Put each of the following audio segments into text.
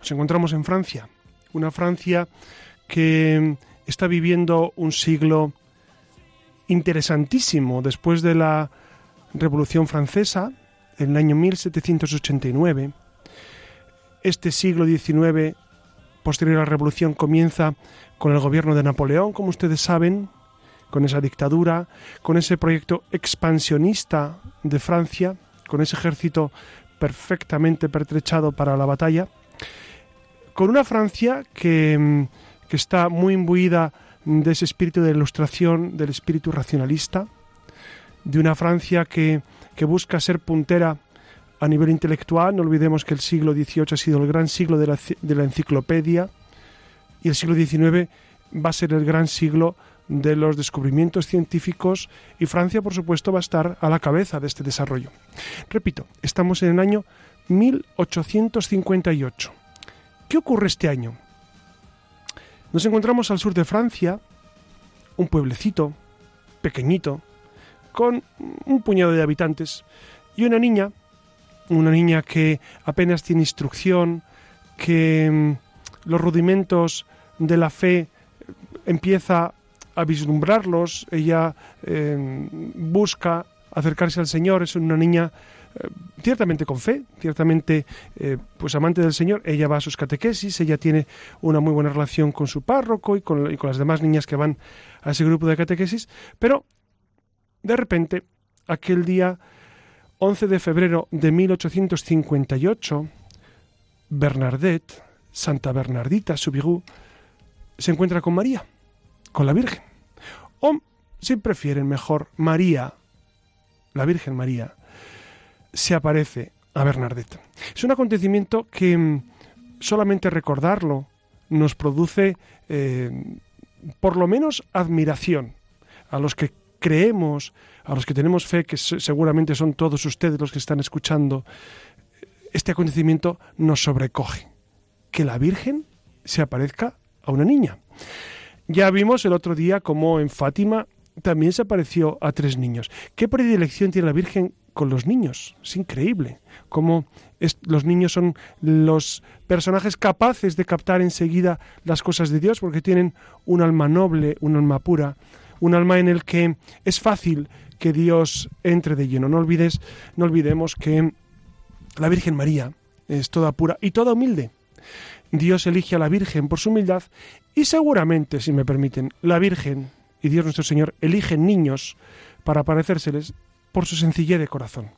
Nos encontramos en Francia, una Francia que está viviendo un siglo interesantísimo después de la Revolución Francesa, en el año 1789. Este siglo XIX, posterior a la Revolución, comienza con el gobierno de Napoleón, como ustedes saben, con esa dictadura, con ese proyecto expansionista de Francia, con ese ejército perfectamente pertrechado para la batalla, con una Francia que, que está muy imbuida de ese espíritu de ilustración, del espíritu racionalista, de una Francia que, que busca ser puntera a nivel intelectual. No olvidemos que el siglo XVIII ha sido el gran siglo de la, de la enciclopedia y el siglo XIX va a ser el gran siglo de los descubrimientos científicos y Francia, por supuesto, va a estar a la cabeza de este desarrollo. Repito, estamos en el año 1858. ¿Qué ocurre este año? Nos encontramos al sur de Francia, un pueblecito pequeñito, con un puñado de habitantes, y una niña, una niña que apenas tiene instrucción, que mm, los rudimentos de la fe empieza a vislumbrarlos, ella eh, busca acercarse al Señor, es una niña eh, ciertamente con fe, ciertamente eh, pues amante del Señor, ella va a sus catequesis, ella tiene una muy buena relación con su párroco y con, las demás niñas que van a ese grupo de catequesis, pero de repente, aquel día 11 de febrero de 1858, Bernadette, Santa Bernardita, Subigú, se encuentra con María con la Virgen. O, si prefieren mejor, María, la Virgen María, se aparece a Bernadette. Es un acontecimiento que mm, solamente recordarlo nos produce eh, por lo menos admiración a los que creemos, a los que tenemos fe, que seguramente son todos ustedes los que están escuchando, este acontecimiento nos sobrecoge. Que la Virgen se aparezca a una niña. Ya vimos el otro día cómo en Fátima también se apareció a tres niños. ¿Qué predilección tiene la Virgen con los niños? Es increíble. Cómo los niños son los personajes capaces de captar enseguida las cosas de Dios porque tienen un alma noble, un alma pura, un alma en el que es fácil que Dios entre de lleno. No olvides, no olvidemos que la Virgen María es toda pura y toda humilde. Dios elige a la Virgen por su humildad y seguramente, si me permiten, la Virgen y Dios nuestro Señor eligen niños para parecérseles por su sencillez de corazón.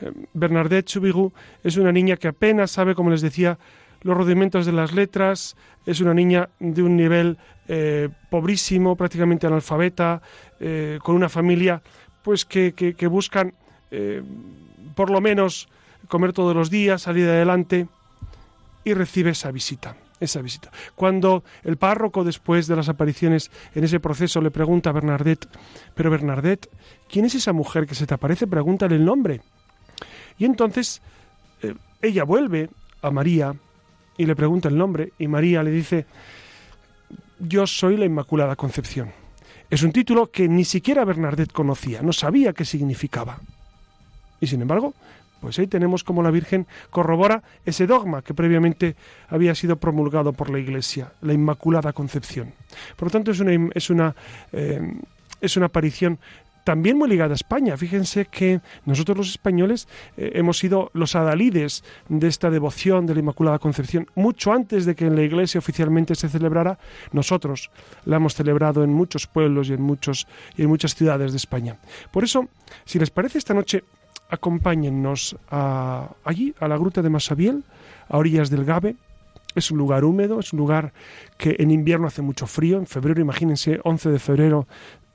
Eh, Bernadette Chubigou es una niña que apenas sabe, como les decía, los rudimentos de las letras, es una niña de un nivel eh, pobrísimo, prácticamente analfabeta, eh, con una familia pues que, que buscan por lo menos comer todos los días, salir adelante y recibe esa visita. Esa visita. Cuando el párroco, después de las apariciones en ese proceso, le pregunta a Bernadette, pero Bernadette, ¿quién es esa mujer que se te aparece? Pregúntale el nombre. Y entonces eh, ella vuelve a María y le pregunta el nombre, y María le dice, yo soy la Inmaculada Concepción. Es un título que ni siquiera Bernadette conocía, no sabía qué significaba. Y sin embargo, pues ahí tenemos como la Virgen corrobora ese dogma que previamente había sido promulgado por la Iglesia, la Inmaculada Concepción. Por lo tanto, es una, es una, eh, es una aparición también muy ligada a España. Fíjense que nosotros los españoles eh, hemos sido los adalides de esta devoción de la Inmaculada Concepción. Mucho antes de que en la Iglesia oficialmente se celebrara, nosotros la hemos celebrado en muchos pueblos y en, muchos, y en muchas ciudades de España. Por eso, si les parece esta noche, acompáñennos allí, a la gruta de Masabiel, a orillas del Gabe. Es un lugar húmedo, es un lugar que en invierno hace mucho frío. En febrero, imagínense, 11 de febrero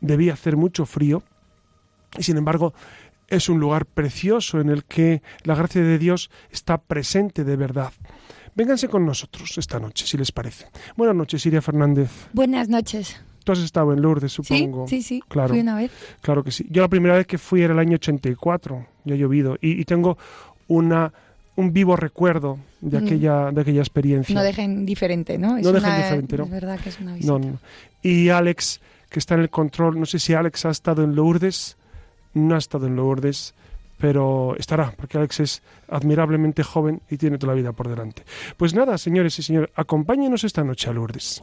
debía hacer mucho frío. Y sin embargo, es un lugar precioso en el que la gracia de Dios está presente de verdad. vénganse con nosotros esta noche, si les parece. Buenas noches, Iria Fernández. Buenas noches. Tú has estado en Lourdes, supongo. Sí, sí, sí. Claro. Fui una vez. Claro que sí. Yo la primera vez que fui era el año 84, ya ha llovido, y, y tengo una un vivo recuerdo de Mm. aquella de aquella experiencia. No dejen diferente, ¿no? Es No dejen una- diferente, ¿no? Es verdad que es una visita. No, no. Y Alex, que está en el control, no sé si Alex ha estado en Lourdes, no ha estado en Lourdes, pero estará, porque Alex es admirablemente joven y tiene toda la vida por delante. Pues nada, señores y señores, acompáñenos esta noche a Lourdes.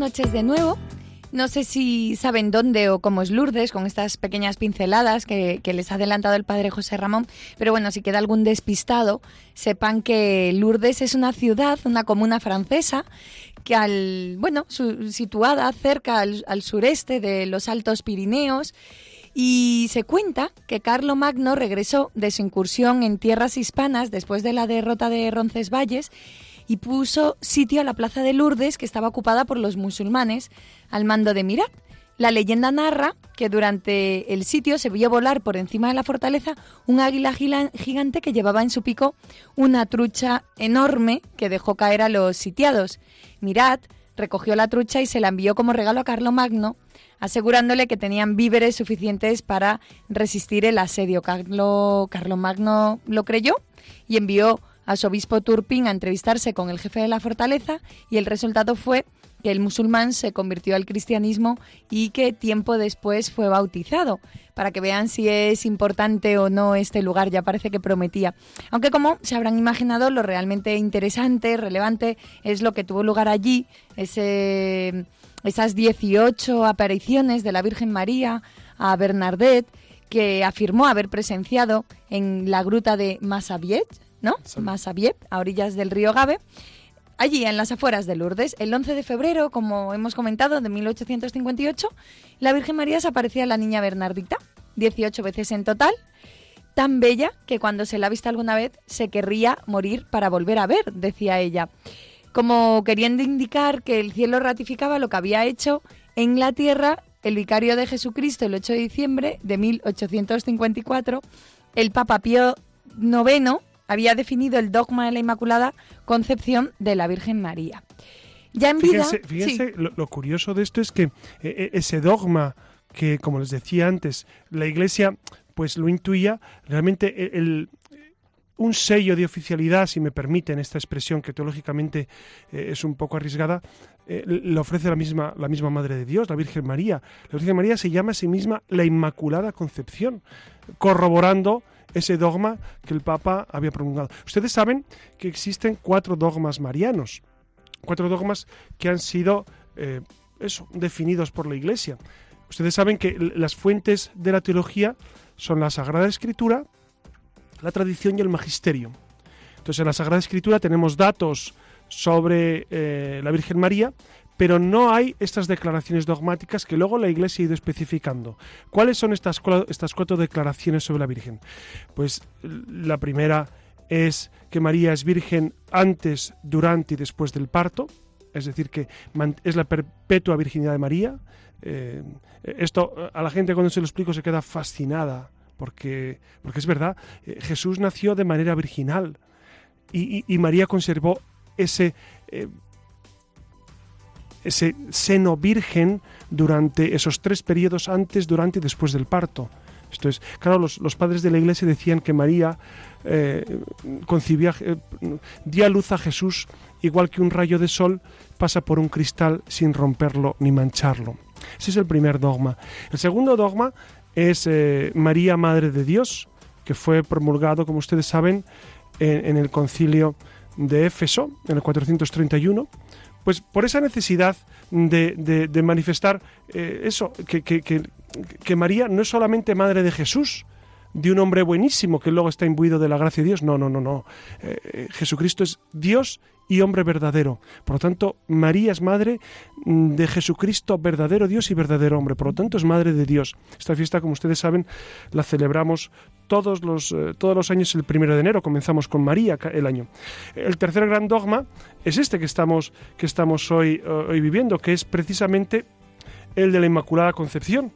Noches de nuevo. No sé si saben dónde o cómo es Lourdes con estas pequeñas pinceladas que, les ha adelantado el padre José Ramón, pero bueno, si queda algún despistado, sepan que Lourdes es una ciudad, una comuna francesa, que al, bueno, su- situada cerca al, al sureste de los Altos Pirineos, y se cuenta que Carlo Magno regresó de su incursión en tierras hispanas después de la derrota de Roncesvalles y puso sitio a la plaza de Lourdes que estaba ocupada por los musulmanes al mando de Mirat. La leyenda narra que durante el sitio se vio volar por encima de la fortaleza un águila gigante que llevaba en su pico una trucha enorme que dejó caer a los sitiados. Mirat recogió la trucha y se la envió como regalo a Carlomagno, asegurándole que tenían víveres suficientes para resistir el asedio. Carlo, Carlomagno lo creyó y envió a su obispo Turpin a entrevistarse con el jefe de la fortaleza y el resultado fue que el musulmán se convirtió al cristianismo y que tiempo después fue bautizado. Para que vean si es importante o no este lugar, ya parece que prometía. Aunque como se habrán imaginado, lo realmente interesante, relevante, es lo que tuvo lugar allí, esas 18 apariciones de la Virgen María a Bernadette, que afirmó haber presenciado en la gruta de Massabiet, ¿no? Massabiet, a orillas del río Gave, allí en las afueras de Lourdes. El 11 de febrero, como hemos comentado, de 1858, la Virgen María se aparecía a la niña Bernardita, 18 veces en total, tan bella que cuando se la ha visto alguna vez se querría morir para volver a ver, decía ella, como queriendo indicar que el cielo ratificaba lo que había hecho en la tierra el vicario de Jesucristo el 8 de diciembre de 1854, el Papa Pío IX había definido el dogma de la Inmaculada Concepción de la Virgen María. Ya en vida, Fíjense, sí. fíjense lo, lo curioso de esto es que eh, eh, ese dogma que, como les decía antes, la Iglesia pues lo intuía, realmente el, el- un sello de oficialidad, si me permiten esta expresión que teológicamente eh, es un poco arriesgada, eh, le ofrece la misma, la misma Madre de Dios, la Virgen María. La Virgen María se llama a sí misma la Inmaculada Concepción, corroborando ese dogma que el Papa había promulgado. Ustedes saben que existen cuatro dogmas marianos cuatro dogmas que han sido eh, eso, definidos por la Iglesia. Ustedes saben que las fuentes de la teología son la Sagrada Escritura, la tradición y el magisterio. Entonces, en la Sagrada Escritura tenemos datos sobre eh, la Virgen María, pero no hay estas declaraciones dogmáticas que luego la Iglesia ha ido especificando. ¿Cuáles son estas, estas cuatro declaraciones sobre la Virgen? Pues la primera es que María es virgen antes, durante y después del parto, es decir, que es la perpetua virginidad de María. Eh, esto a la gente cuando se lo explico se queda fascinada, porque, porque es verdad, eh, Jesús nació de manera virginal y María conservó ese, eh, ese seno virgen durante esos tres periodos antes, durante y después del parto. Esto es, claro, los, los padres de la iglesia decían que María eh, concibía, eh, dio a luz a Jesús igual que un rayo de sol pasa por un cristal sin romperlo ni mancharlo. Ese es el primer dogma. El segundo dogma es eh, María, Madre de Dios, que fue promulgado, como ustedes saben, en, en el concilio de Éfeso, en el 431, pues por esa necesidad de, de- de manifestar eh, eso, que, que- que- que María no es solamente Madre de Jesús, de un hombre buenísimo que luego está imbuido de la gracia de Dios. No, no, no, no. Eh, eh, Jesucristo es Dios y hombre verdadero. Por lo tanto, María es madre mm, de Jesucristo, verdadero Dios y verdadero hombre. Por lo tanto, es madre de Dios. Esta fiesta, como ustedes saben, la celebramos todos los, eh, todos los años el primero de enero. Comenzamos con María el año. El tercer gran dogma es este que estamos, que estamos hoy, hoy viviendo, que es precisamente el de la Inmaculada Concepción.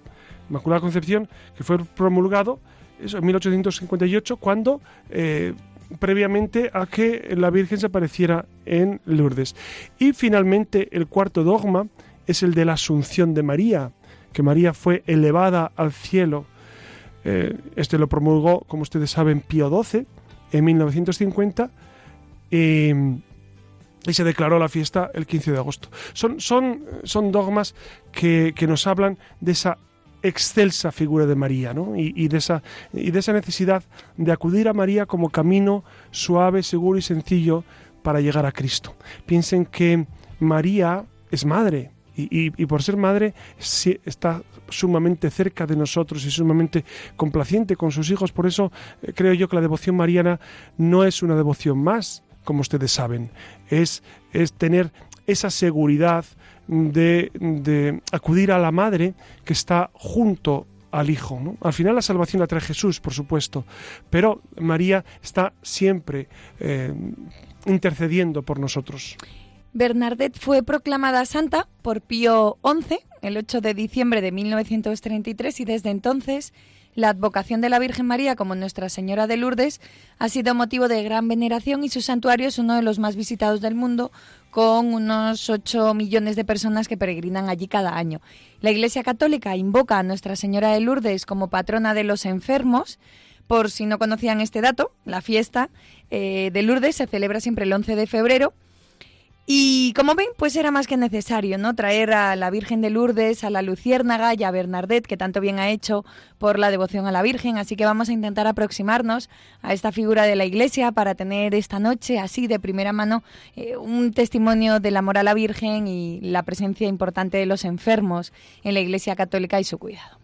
Inmaculada Concepción, que fue promulgado eso, en 1858, cuando eh, previamente a que la Virgen se apareciera en Lourdes. Y finalmente el cuarto dogma es el de la Asunción de María, que María fue elevada al cielo. Eh, este lo promulgó, como ustedes saben, Pío XII en 1950 y, y se declaró la fiesta el 15 de agosto. Son, son, son dogmas que, que nos hablan de esa excelsa figura de María, ¿no? Y, de esa, y de esa necesidad de acudir a María como camino suave, seguro y sencillo para llegar a Cristo. Piensen que María es madre y, por ser madre está sumamente cerca de nosotros y sumamente complaciente con sus hijos. Por eso eh, creo yo que la devoción mariana no es una devoción más, como ustedes saben, es, es tener esa seguridad de, acudir a la madre que está junto al Hijo. Al final la salvación la trae Jesús, por supuesto, pero María está siempre eh, intercediendo por nosotros. Bernadette fue proclamada santa por Pío XI el 8 de diciembre de 1933 y desde entonces la advocación de la Virgen María como Nuestra Señora de Lourdes ha sido motivo de gran veneración y su santuario es uno de los más visitados del mundo con unos 8 millones de personas que peregrinan allí cada año. La Iglesia Católica invoca a Nuestra Señora de Lourdes como patrona de los enfermos. Por si no conocían este dato, la fiesta eh, de Lourdes se celebra siempre el 11 de febrero y como ven, pues era más que necesario, ¿no? Traer a la Virgen de Lourdes, a la Luciérnaga y a Bernadette, que tanto bien ha hecho por la devoción a la Virgen. Así que vamos a intentar aproximarnos a esta figura de la Iglesia para tener esta noche, así de primera mano, eh, un testimonio del amor a la Virgen y la presencia importante de los enfermos en la Iglesia Católica y su cuidado.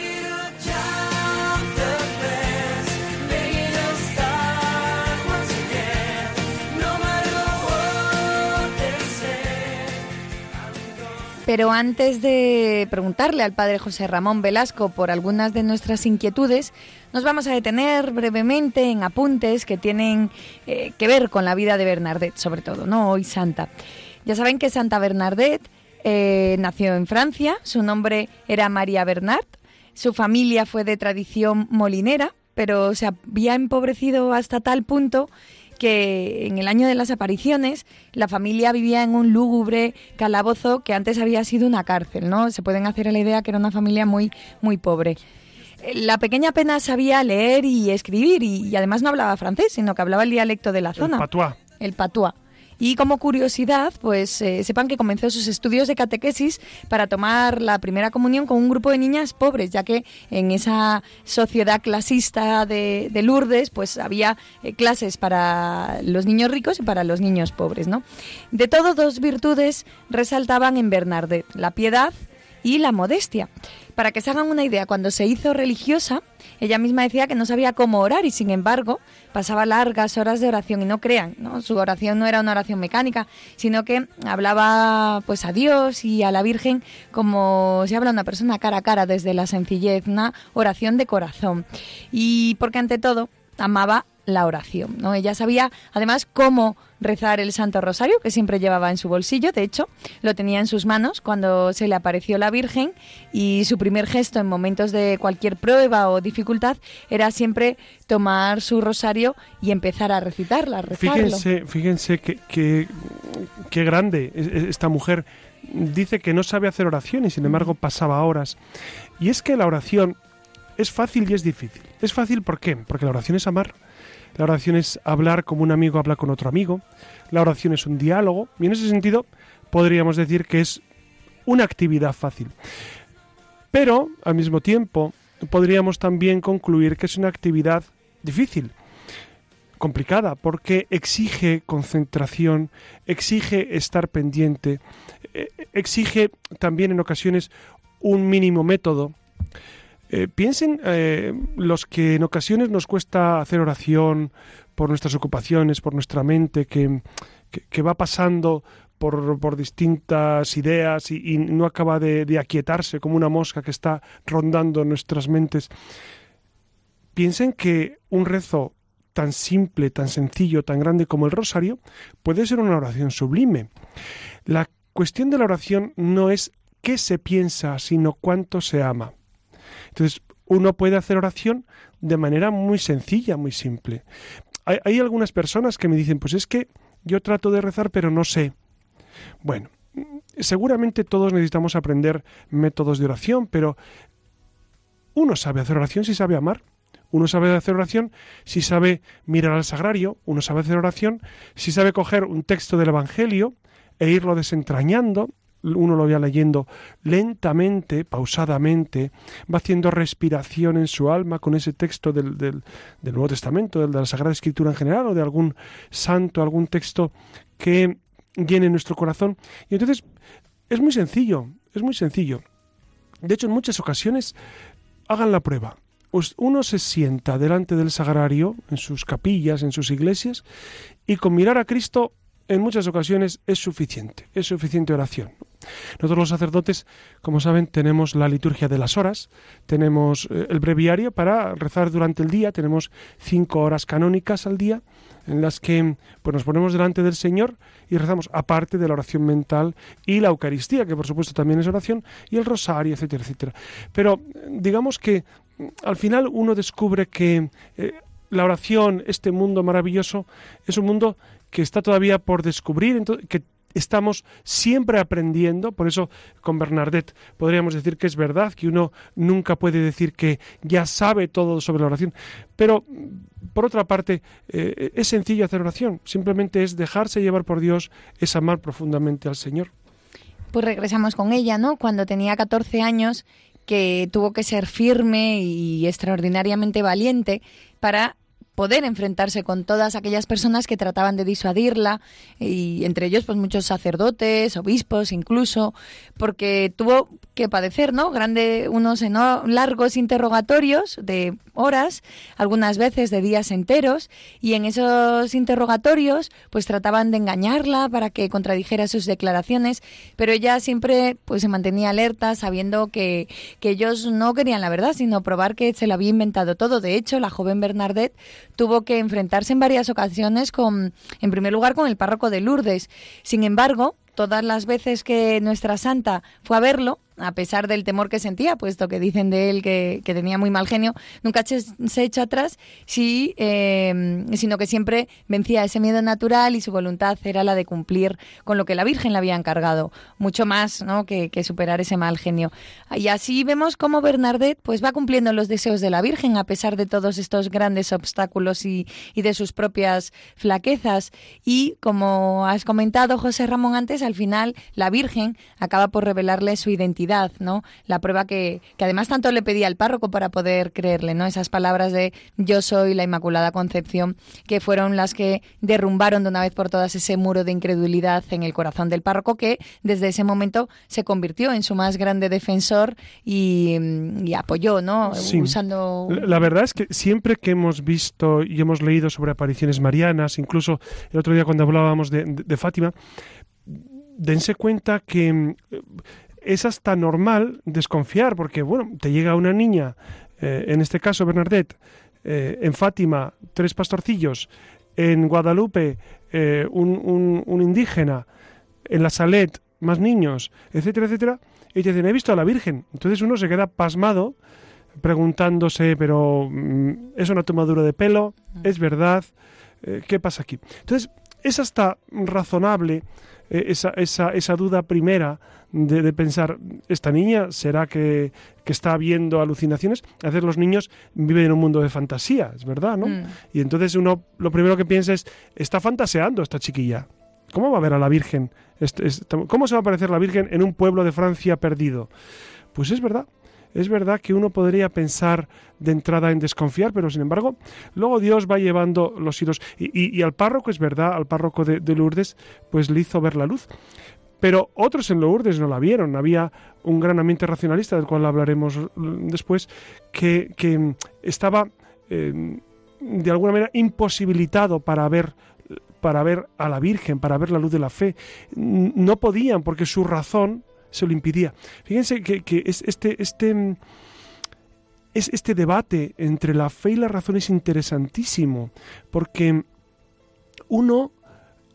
Pero antes de preguntarle al padre José Ramón Velasco por algunas de nuestras inquietudes, nos vamos a detener brevemente en apuntes que tienen eh, que ver con la vida de Bernadette, sobre todo, ¿no? Hoy santa. Ya saben que Santa Bernadette eh, nació en Francia, su nombre era María Bernard, su familia fue de tradición molinera, pero se había empobrecido hasta tal punto que en el año de las apariciones la familia vivía en un lúgubre calabozo que antes había sido una cárcel, ¿no? Se pueden hacer a la idea que era una familia muy muy pobre. Eh, La pequeña apenas sabía leer y escribir y, y además no hablaba francés, sino que hablaba el dialecto de la El zona patuá. el patuá. Y como curiosidad, pues eh, sepan que comenzó sus estudios de catequesis para tomar la primera comunión con un grupo de niñas pobres, ya que en esa sociedad clasista de, de Lourdes, pues había eh, clases para los niños ricos y para los niños pobres, ¿no? De todo, dos virtudes resaltaban en Bernadette, la piedad y la modestia. Para que se hagan una idea, cuando se hizo religiosa, ella misma decía que no sabía cómo orar y sin embargo pasaba largas horas de oración y no crean, ¿no? Su oración no era una oración mecánica, sino que hablaba pues a Dios y a la Virgen como se habla una persona cara a cara desde la sencillez, una oración de corazón. Y porque ante todo amaba la oración. ¿no? Ella sabía además cómo rezar el Santo Rosario, que siempre llevaba en su bolsillo, de hecho, lo tenía en sus manos cuando se le apareció la Virgen y su primer gesto en momentos de cualquier prueba o dificultad era siempre tomar su rosario y empezar a recitarla, rezarlo. Fíjense, fíjense que, que, grande es- es- esta mujer. Dice que no sabe hacer oración y sin embargo pasaba horas. Y es que la oración es fácil y es difícil. Es fácil ¿por qué? Porque la oración es amar. La oración es hablar como un amigo habla con otro amigo. La oración es un diálogo. Y en ese sentido podríamos decir que es una actividad fácil. Pero al mismo tiempo podríamos también concluir que es una actividad difícil complicada porque exige concentración, exige estar pendiente, eh, exige también en ocasiones un mínimo método. Eh, piensen eh, los que en ocasiones nos cuesta hacer oración por nuestras ocupaciones, por nuestra mente, que, va pasando por, distintas ideas y, y no acaba de, de aquietarse como una mosca que está rondando nuestras mentes. Piensen que un rezo tan simple, tan sencillo, tan grande como el rosario puede ser una oración sublime. La cuestión de la oración no es qué se piensa, sino cuánto se ama. Entonces, uno puede hacer oración de manera muy sencilla, muy simple. Hay, hay algunas personas que me dicen, pues es que yo trato de rezar, pero no sé. Bueno, seguramente todos necesitamos aprender métodos de oración, pero uno sabe hacer oración si sabe amar. Uno sabe hacer oración si sabe mirar al sagrario. Uno sabe hacer oración si sabe coger un texto del Evangelio e irlo desentrañando. Uno lo va leyendo lentamente, pausadamente, va haciendo respiración en su alma con ese texto del, del, Nuevo Testamento, del, de la Sagrada Escritura en general, o de algún santo, algún texto que llene nuestro corazón. Y entonces es muy sencillo, es muy sencillo. De hecho, en muchas ocasiones hagan la prueba. Us- Uno se sienta delante del sagrario, en sus capillas, en sus iglesias, y con mirar a Cristo en muchas ocasiones es suficiente, es suficiente oración. Nosotros los sacerdotes, como saben, tenemos la liturgia de las horas, tenemos eh, el breviario para rezar durante el día, tenemos cinco horas canónicas al día en las que pues, nos ponemos delante del Señor y rezamos aparte de la oración mental y la Eucaristía, que por supuesto también es oración, y el rosario, etcétera, etcétera. Pero digamos que mm, al final uno descubre que eh, la oración, este mundo maravilloso, es un mundo que está todavía por descubrir, que estamos siempre aprendiendo, por eso con Bernadette podríamos decir que es verdad que uno nunca puede decir que ya sabe todo sobre la oración, pero mm, por otra parte eh, es sencillo hacer oración, simplemente es dejarse llevar por Dios, es amar profundamente al Señor. Pues regresamos con ella, ¿no? Cuando tenía 14 años, que tuvo que ser firme y extraordinariamente valiente para poder enfrentarse con todas aquellas personas que trataban de disuadirla y entre ellos pues muchos sacerdotes, obispos incluso, porque tuvo que padecer, ¿no? Grande unos largos interrogatorios de horas, algunas veces de días enteros y en esos interrogatorios pues trataban de engañarla para que contradijera sus declaraciones, pero ella siempre pues se mantenía alerta sabiendo que, que ellos no querían la verdad, sino probar que se lo había inventado todo. De hecho, la joven Bernadette tuvo que enfrentarse en varias ocasiones con, en primer lugar, con el párroco de Lourdes. Sin embargo, todas las veces que nuestra santa fue a verlo, a pesar del temor que sentía, puesto que dicen de él que, que tenía muy mal genio, nunca se, echó atrás, sí, eh, sino que siempre vencía ese miedo natural y su voluntad era la de cumplir con lo que la Virgen le había encargado, mucho más ¿no? que, que superar ese mal genio. Y así vemos cómo Bernadette pues, va cumpliendo los deseos de la Virgen a pesar de todos estos grandes obstáculos y, y de sus propias flaquezas. Y como has comentado, José Ramón, antes, al final la Virgen acaba por revelarle su identidad, ¿no? La prueba que, que además tanto le pedía al párroco para poder creerle, ¿no? Esas palabras de yo soy la Inmaculada Concepción, que fueron las que derrumbaron de una vez por todas ese muro de incredulidad en el corazón del párroco, que desde ese momento se convirtió en su más grande defensor y, y apoyó, ¿no? Sí. Usando. La verdad es que siempre que hemos visto y hemos leído sobre apariciones marianas, incluso el otro día cuando hablábamos de, de- de Fátima, dense cuenta que mm, es hasta normal desconfiar, porque bueno, te llega una niña, eh, en este caso Bernadette, eh, en Fátima tres pastorcillos, en Guadalupe eh, un, un- un indígena, en la Salet más niños, etcétera, etcétera, y te dicen, he visto a la Virgen. Entonces uno se queda pasmado preguntándose, pero mm, ¿es una tomadura de pelo? ¿Es verdad? Eh, ¿Qué pasa aquí? Entonces, es hasta razonable esa, esa, esa duda primera de, de pensar, ¿esta niña será que, que está viendo alucinaciones? A veces los niños viven en un mundo de fantasía, es verdad, ¿no? Mm. Y entonces uno lo primero que piensa es, está fantaseando esta chiquilla. ¿Cómo va a ver a la Virgen? Este- este- ¿Cómo se va a aparecer la Virgen en un pueblo de Francia perdido? Pues es verdad. Es verdad que uno podría pensar de entrada en desconfiar, pero sin embargo, luego Dios va llevando los hilos. Y, al párroco, es verdad, al párroco de, de Lourdes, pues le hizo ver la luz. Pero otros en Lourdes no la vieron. Había un gran ambiente racionalista, del cual hablaremos después, que, estaba eh, de alguna manera imposibilitado para ver para ver a la Virgen, para ver la luz de la fe. No podían porque su razón se lo impidía. Fíjense que, que es este, este, es este debate entre la fe y la razón es interesantísimo, porque uno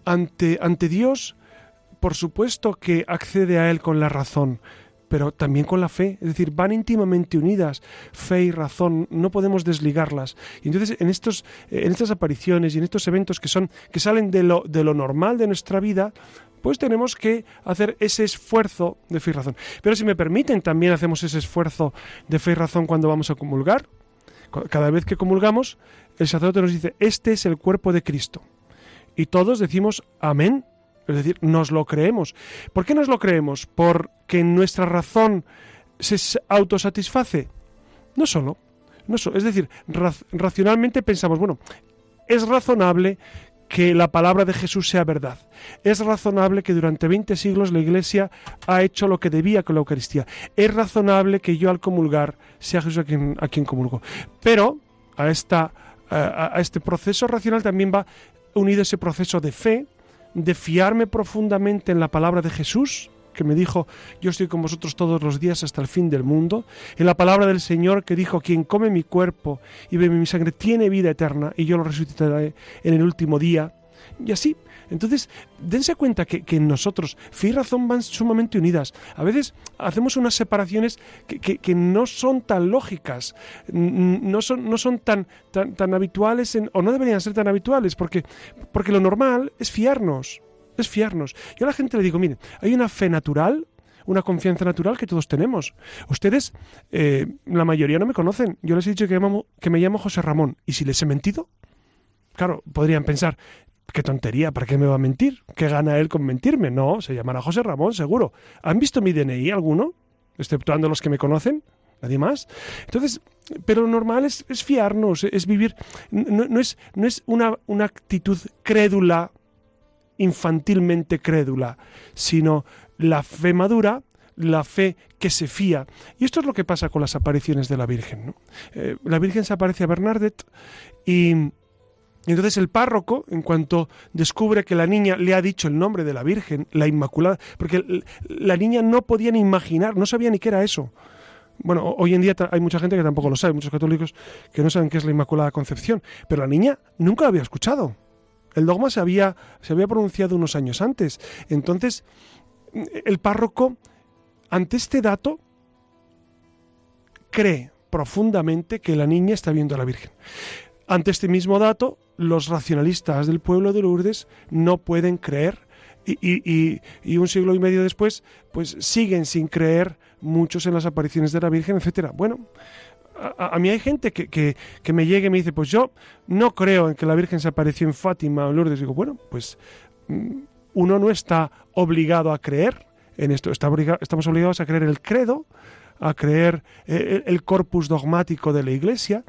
ante, Dios, por supuesto que accede a Él con la razón, pero también con la fe, es decir, van íntimamente unidas, fe y razón, no podemos desligarlas. Y entonces en estos en estas apariciones y en estos eventos que son que salen de lo normal de nuestra vida, pues tenemos que hacer ese esfuerzo de fe y razón. Pero si me permiten, también hacemos ese esfuerzo de fe y razón cuando vamos a comulgar. Cada vez que comulgamos, el sacerdote nos dice, este es el cuerpo de Cristo. Y todos decimos amén. Es decir, nos lo creemos. ¿Por qué nos lo creemos? Porque nuestra razón se autosatisface. No solo. No solo. Es decir, ra- racionalmente pensamos, bueno, es razonable que la palabra de Jesús sea verdad. Es razonable que durante 20 siglos la Iglesia ha hecho lo que debía con la Eucaristía. Es razonable que yo al comulgar sea Jesús a quien, a quien comulgo. Pero a, esta, a, a este proceso racional también va unido ese proceso de fe, de fiarme profundamente en la palabra de Jesús, que me dijo, yo estoy con vosotros todos los días hasta el fin del mundo, en la palabra del Señor que dijo, quien come mi cuerpo y bebe mi sangre tiene vida eterna y yo lo resucitaré en el último día. Y así, entonces, dense cuenta que, que nosotros fe y razón van sumamente unidas. A veces hacemos unas separaciones que, que- no son tan lógicas, no son, no son tan, tan, tan habituales, o no deberían ser tan habituales, porque, porque lo normal es fiarnos, es fiarnos. Yo a la gente le digo, miren, hay una fe natural, una confianza natural que todos tenemos. Ustedes, eh, la mayoría no me conocen. Yo les he dicho que me llamo José Ramón. ¿Y si les he mentido? Claro, podrían pensar, qué tontería, ¿para qué me va a mentir? ¿Qué gana él con mentirme? No, se llamará José Ramón, seguro. ¿Han visto mi DNI alguno? Exceptuando los que me conocen. Nadie más. Entonces, pero lo normal es, es fiarnos, es vivir. No, no es, no es una, una actitud crédula, infantilmente crédula, sino la fe madura, la fe que se fía. Y esto es lo que pasa con las apariciones de la Virgen. Eh, la Virgen se aparece a Bernadette y, y entonces el párroco, en cuanto descubre que la niña le ha dicho el nombre de la Virgen, la Inmaculada, porque la niña no podía ni imaginar, no sabía ni qué era eso. Bueno, ho- hoy en día hay mucha gente que tampoco lo sabe, muchos católicos que no saben qué es la Inmaculada Concepción, pero la niña nunca lo había escuchado. El dogma se había, se había pronunciado unos años antes. Entonces, el párroco, ante este dato, cree profundamente que la niña está viendo a la Virgen. Ante este mismo dato, los racionalistas del pueblo de Lourdes no pueden creer y, y- y- un siglo y medio después, pues siguen sin creer muchos en las apariciones de la Virgen, etcétera. Bueno, a, mí hay gente que, que- que me llega y me dice, pues yo no creo en que la Virgen se apareció en Fátima o Lourdes. Digo, bueno, pues mm, uno no está obligado a creer en esto, está estamos obligados a creer el credo, a creer eh, el corpus dogmático de la Iglesia.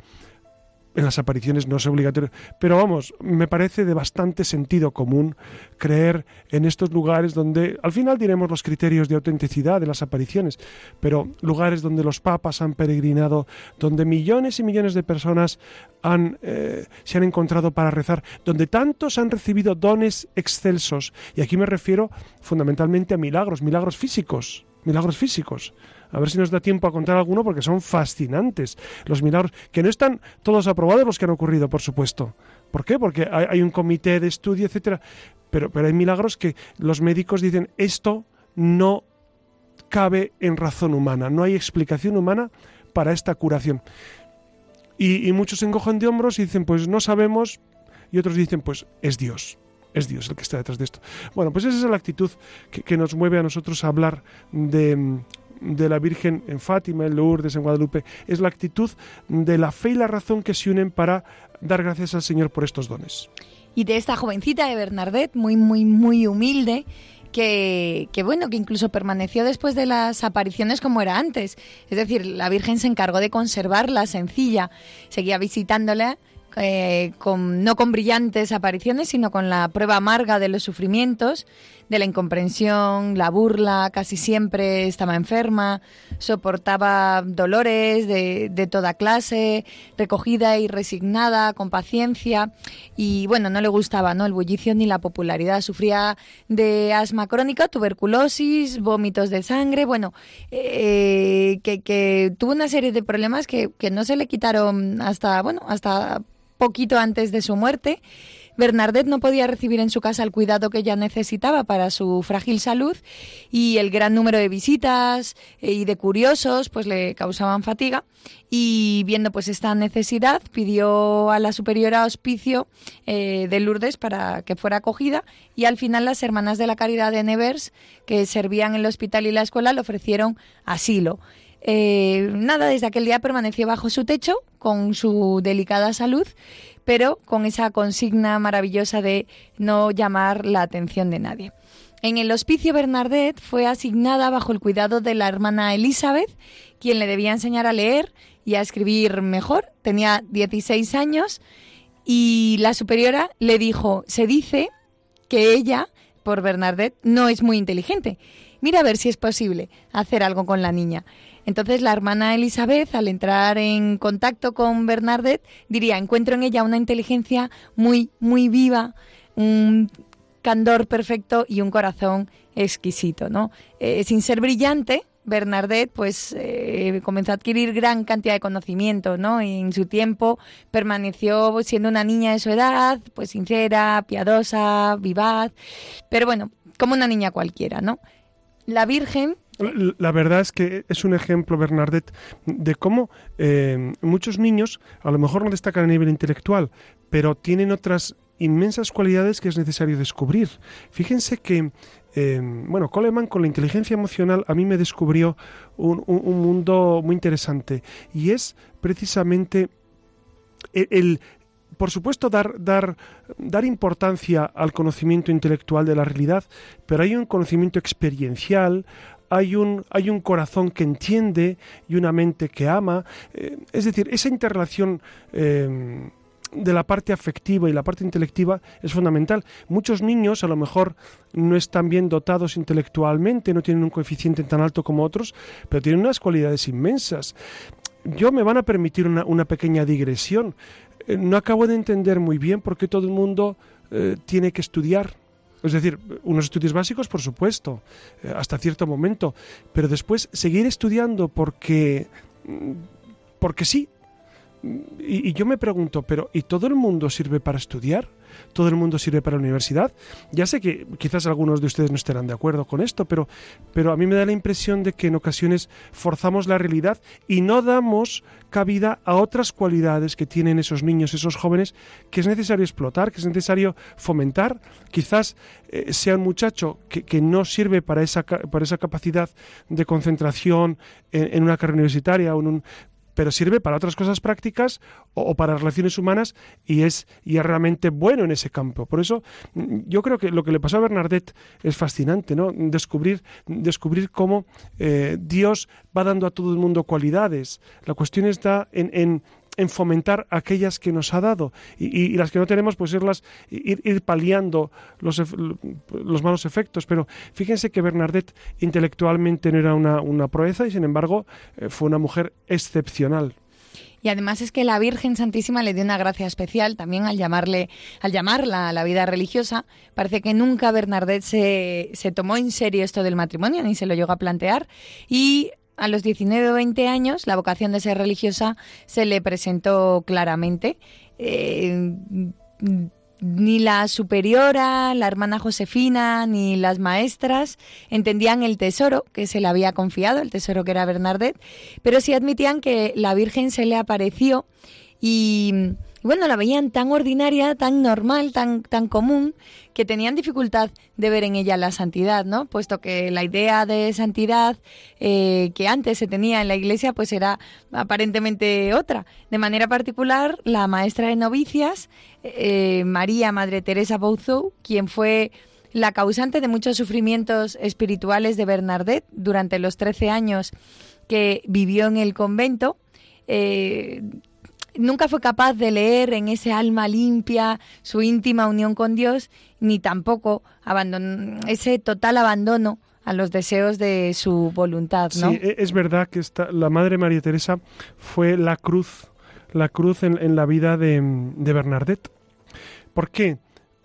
En las apariciones no es obligatorio, pero vamos, me parece de bastante sentido común creer en estos lugares donde, al final diremos los criterios de autenticidad de las apariciones, pero lugares donde los papas han peregrinado, donde millones y millones de personas han, eh, se han encontrado para rezar, donde tantos han recibido dones excelsos, y aquí me refiero fundamentalmente a milagros, milagros físicos, milagros físicos. A ver si nos da tiempo a contar alguno porque son fascinantes. Los milagros, que no están todos aprobados los que han ocurrido, por supuesto. ¿Por qué? Porque hay, un comité de estudio, etcétera. Pero, pero hay milagros que los médicos dicen esto no cabe en razón humana, no hay explicación humana para esta curación. Y, muchos se encojan de hombros y dicen, pues no sabemos, y otros dicen, pues es Dios. Es Dios el que está detrás de esto. Bueno, pues esa es la actitud que nos mueve a nosotros a hablar de, de la Virgen en Fátima, en Lourdes, en Guadalupe. Es la actitud de la fe y la razón que se unen para dar gracias al Señor por estos dones. Y de esta jovencita de Bernadette, muy, muy, muy humilde, que, que, bueno, que incluso permaneció después de las apariciones como era antes. Es decir, la Virgen se encargó de conservarla sencilla, seguía visitándola. Eh, con, no con brillantes apariciones, sino con la prueba amarga de los sufrimientos, de la incomprensión, la burla, casi siempre estaba enferma, soportaba dolores de, de toda clase, recogida y resignada, con paciencia, y bueno, no le gustaba ¿no? el bullicio ni la popularidad, sufría de asma crónica, tuberculosis, vómitos de sangre, bueno, eh, que, que, tuvo una serie de problemas que, que no se le quitaron hasta, bueno, hasta poquito antes de su muerte. Bernadette no podía recibir en su casa el cuidado que ella necesitaba para su frágil salud y el gran número de visitas eh, y de curiosos pues le causaban fatiga y viendo pues esta necesidad pidió a la superiora hospicio eh, de Lourdes para que fuera acogida y al final las hermanas de la caridad de Nevers que servían en el hospital y la escuela le ofrecieron asilo. Eh, nada, desde aquel día permaneció bajo su techo con su delicada salud, pero con esa consigna maravillosa de no llamar la atención de nadie. En el hospicio Bernadette fue asignada bajo el cuidado de la hermana Elizabeth, quien le debía enseñar a leer y a escribir mejor. Tenía 16 años y la superiora le dijo, se dice que ella, por Bernadette, no es muy inteligente. Mira a ver si es posible hacer algo con la niña. Entonces la hermana Elizabeth, al entrar en contacto con Bernadette, diría, encuentro en ella una inteligencia muy, muy viva, un candor perfecto y un corazón exquisito, ¿no? Eh, sin ser brillante, Bernadette pues eh, comenzó a adquirir gran cantidad de conocimiento, ¿no? En su tiempo permaneció siendo una niña de su edad, pues sincera, piadosa, vivaz, pero bueno, como una niña cualquiera, ¿no? La Virgen la verdad es que es un ejemplo, Bernadette, de cómo eh, muchos niños a lo mejor no destacan a nivel intelectual, pero tienen otras inmensas cualidades que es necesario descubrir. Fíjense que, eh, bueno, Coleman con la inteligencia emocional a mí me descubrió un mundo muy interesante y es precisamente el, el por supuesto, dar, dar, dar importancia al conocimiento intelectual de la realidad, pero hay un conocimiento experiencial, hay un, hay un corazón que entiende y una mente que ama. Eh, es decir, esa interrelación eh, de la parte afectiva y la parte intelectiva es fundamental. Muchos niños a lo mejor no están bien dotados intelectualmente, no tienen un coeficiente tan alto como otros, pero tienen unas cualidades inmensas. Yo me van a permitir una, una pequeña digresión. Eh, no acabo de entender muy bien por qué todo el mundo eh, tiene que estudiar es decir, unos estudios básicos, por supuesto, eh, hasta cierto momento, pero después seguir estudiando porque, mm, porque sí. Y, y yo me pregunto, pero ¿y todo el mundo sirve para estudiar? Todo el mundo sirve para la universidad. Ya sé que quizás algunos de ustedes no estarán de acuerdo con esto, pero, pero a mí me da la impresión de que en ocasiones forzamos la realidad y no damos cabida a otras cualidades que tienen esos niños, esos jóvenes, que es necesario explotar, que es necesario fomentar. Quizás eh, sea un muchacho que, que, no sirve para esa, para esa capacidad de concentración en, en una carrera universitaria o en un pero sirve para otras cosas prácticas o, para relaciones humanas y es, y es realmente bueno en ese campo. Por eso mm, yo creo que lo que le pasó a Bernadette es fascinante, ¿no? Descubrir, descubrir cómo eh, Dios va dando a todo el mundo cualidades. La cuestión está en, en en fomentar aquellas que nos ha dado y, las que no tenemos, pues irlas, ir, ir paliando los, los, malos efectos. Pero fíjense que Bernadette intelectualmente no era una, una proeza y sin embargo eh, fue una mujer excepcional. Y además es que la Virgen Santísima le dio una gracia especial también al llamarle, al llamarla a la vida religiosa. Parece que nunca Bernadette se, se tomó en serio esto del matrimonio, ni se lo llegó a plantear. Y a los 19 o 20 años, la vocación de ser religiosa se le presentó claramente. Eh, ni la superiora, la hermana Josefina, ni las maestras entendían el tesoro que se le había confiado, el tesoro que era Bernadette, pero sí admitían que la Virgen se le apareció y, bueno, la veían tan ordinaria, tan normal, tan, tan común, que tenían dificultad de ver en ella la santidad, ¿no? Puesto que la idea de santidad eh, que antes se tenía en la iglesia, pues era aparentemente otra. De manera particular, la maestra de novicias, eh, María Madre Teresa Bouzou, quien fue la causante de muchos sufrimientos espirituales de Bernadette durante los 13 años que vivió en el convento, eh, nunca fue capaz de leer en ese alma limpia su íntima unión con Dios, ni tampoco ese total abandono a los deseos de su voluntad, ¿no? Sí, e-, es verdad que esta, la Madre María Teresa fue la cruz, la cruz en, la vida de, de, Bernadette. ¿Por qué?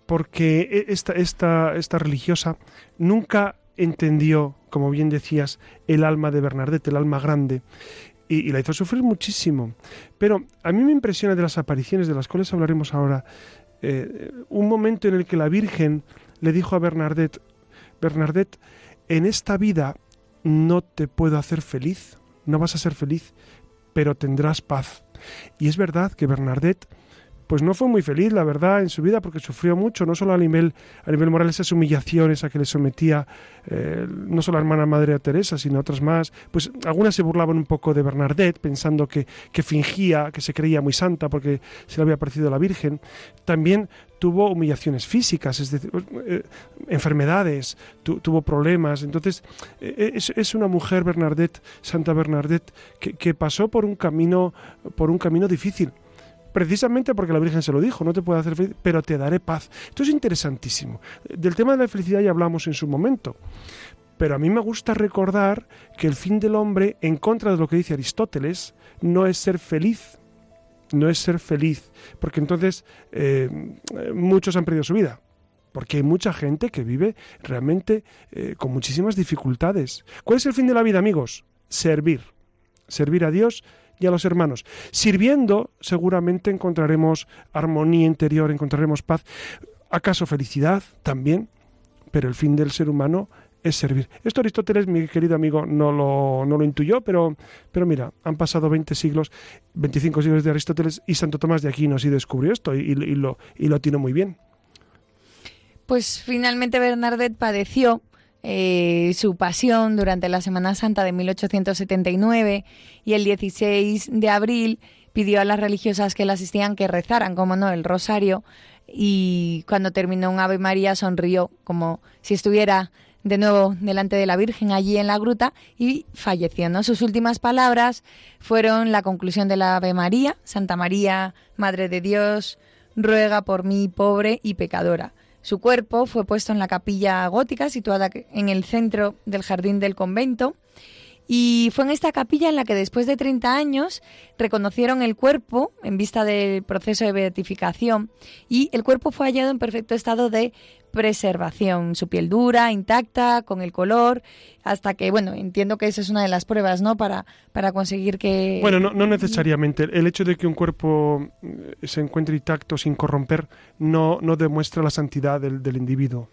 Porque e-, esta, esta, esta religiosa nunca entendió, como bien decías, el alma de Bernadette, el alma grande y, la hizo sufrir muchísimo. Pero a mí me impresiona de las apariciones, de las cuales hablaremos ahora, eh, un momento en el que la Virgen le dijo a Bernadette, Bernadette, en esta vida no te puedo hacer feliz, no vas a ser feliz, pero tendrás paz. Y es verdad que Bernadette pues no fue muy feliz, la verdad, en su vida, porque sufrió mucho, no solo a nivel, a nivel moral, esas humillaciones a que le sometía eh, no solo la hermana Madre Teresa, sino otras más. Pues algunas se burlaban un poco de Bernadette, pensando que, que fingía, que se creía muy santa porque se le había parecido la Virgen. También tuvo humillaciones físicas, es decir, eh, enfermedades, tuvo problemas. Entonces, eh, es, es, una mujer, Bernadette, Santa Bernadette, que, que pasó por un camino, por un camino difícil precisamente porque la Virgen se lo dijo, no te puedo hacer feliz, pero te daré paz. Esto es interesantísimo. Del tema de la felicidad ya hablamos en su momento. Pero a mí me gusta recordar que el fin del hombre, en contra de lo que dice Aristóteles, no es ser feliz. No es ser feliz. Porque entonces eh, muchos han perdido su vida. Porque hay mucha gente que vive realmente eh, con muchísimas dificultades. ¿Cuál es el fin de la vida, amigos? Servir. Servir a Dios y a los hermanos. Sirviendo, seguramente encontraremos armonía interior, encontraremos paz, acaso felicidad también, pero el fin del ser humano es servir. Esto Aristóteles, mi querido amigo, no lo, no lo intuyó, pero, pero mira, han pasado 20 siglos, 25 siglos de Aristóteles y Santo Tomás de Aquino sí descubrió esto y, lo, y lo tiene muy bien. Pues finalmente Bernadette padeció eh, su pasión durante la Semana Santa de 1879 y el 16 de abril pidió a las religiosas que la asistían que rezaran, como no, el rosario y cuando terminó un Ave María sonrió como si estuviera de nuevo delante de la Virgen allí en la gruta y falleció. ¿no? Sus últimas palabras fueron la conclusión de la Ave María, Santa María, Madre de Dios, ruega por mí pobre y pecadora. Su cuerpo fue puesto en la capilla gótica situada en el centro del jardín del convento y fue en esta capilla en la que después de 30 años reconocieron el cuerpo en vista del proceso de beatificación y el cuerpo fue hallado en perfecto estado de preservación, su piel dura, intacta, con el color, hasta que, bueno, entiendo que esa es una de las pruebas, ¿no? Para, para conseguir que... Bueno, no, no necesariamente. El hecho de que un cuerpo eh, se encuentre intacto sin corromper no, no demuestra la santidad del, del individuo.